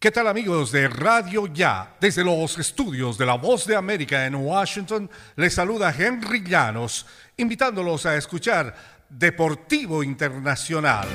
¿Qué tal amigos de Radio Ya? Desde los estudios de La Voz de América en Washington, les saluda Henry Llanos, invitándolos a escuchar Deportivo Internacional.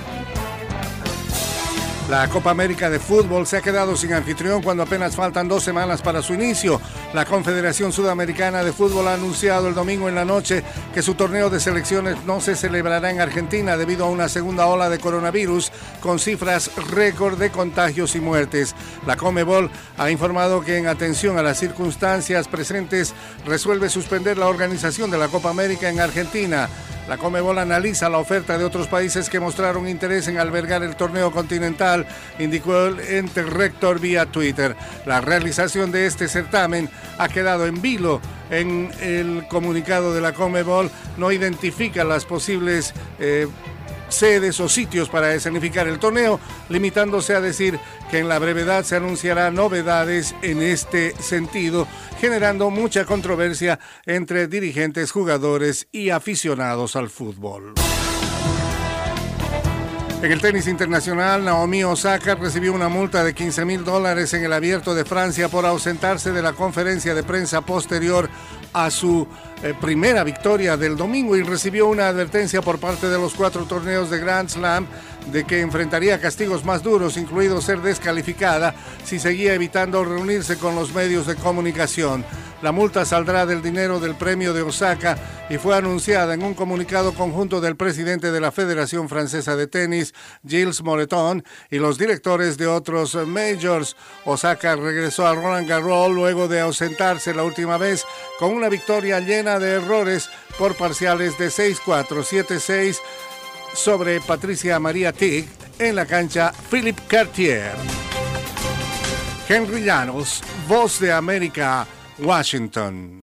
La Copa América de Fútbol se ha quedado sin anfitrión cuando apenas faltan dos semanas para su inicio. La Confederación Sudamericana de Fútbol ha anunciado el domingo en la noche que su torneo de selecciones no se celebrará en Argentina debido a una segunda ola de coronavirus con cifras récord de contagios y muertes. La Comebol ha informado que en atención a las circunstancias presentes resuelve suspender la organización de la Copa América en Argentina. La Comebol analiza la oferta de otros países que mostraron interés en albergar el torneo continental, indicó el ente rector vía Twitter. La realización de este certamen ha quedado en vilo. En el comunicado de la Comebol no identifica las posibles eh, sedes o sitios para escenificar el torneo, limitándose a decir que en la brevedad se anunciará novedades en este sentido, generando mucha controversia entre dirigentes, jugadores y aficionados al fútbol. En el tenis internacional, Naomi Osaka recibió una multa de 15 mil dólares en el abierto de Francia por ausentarse de la conferencia de prensa posterior a su eh, primera victoria del domingo y recibió una advertencia por parte de los cuatro torneos de Grand Slam de que enfrentaría castigos más duros, incluido ser descalificada si seguía evitando reunirse con los medios de comunicación. La multa saldrá del dinero del premio de Osaka y fue anunciada en un comunicado conjunto del presidente de la Federación Francesa de Tenis, Gilles Moreton, y los directores de otros majors. Osaka regresó a Roland Garros luego de ausentarse la última vez con una victoria llena de errores por parciales de 6-4, 7-6 sobre Patricia María Tig en la cancha Philippe Cartier. Henry Llanos, Voz de América, Washington.